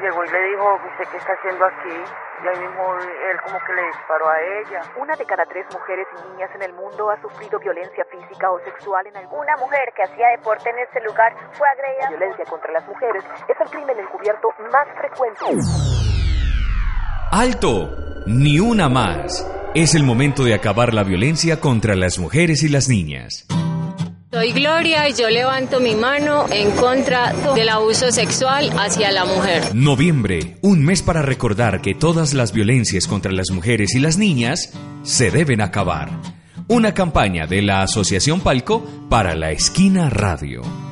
Llegó y le dijo, ¿usted qué está haciendo aquí? Y ahí mismo él como que le disparó a ella. Una de cada tres mujeres y niñas en el mundo ha sufrido violencia física o sexual en algún... Una mujer que hacía deporte en este lugar fue agredida. La violencia contra las mujeres es el crimen encubierto más frecuente. ¡Alto! Ni una más. Es el momento de acabar la violencia contra las mujeres y las niñas. Soy Gloria y yo levanto mi mano en contra del abuso sexual hacia la mujer. Noviembre, un mes para recordar que todas las violencias contra las mujeres y las niñas se deben acabar. Una campaña de la Asociación Palco para la Esquina Radio.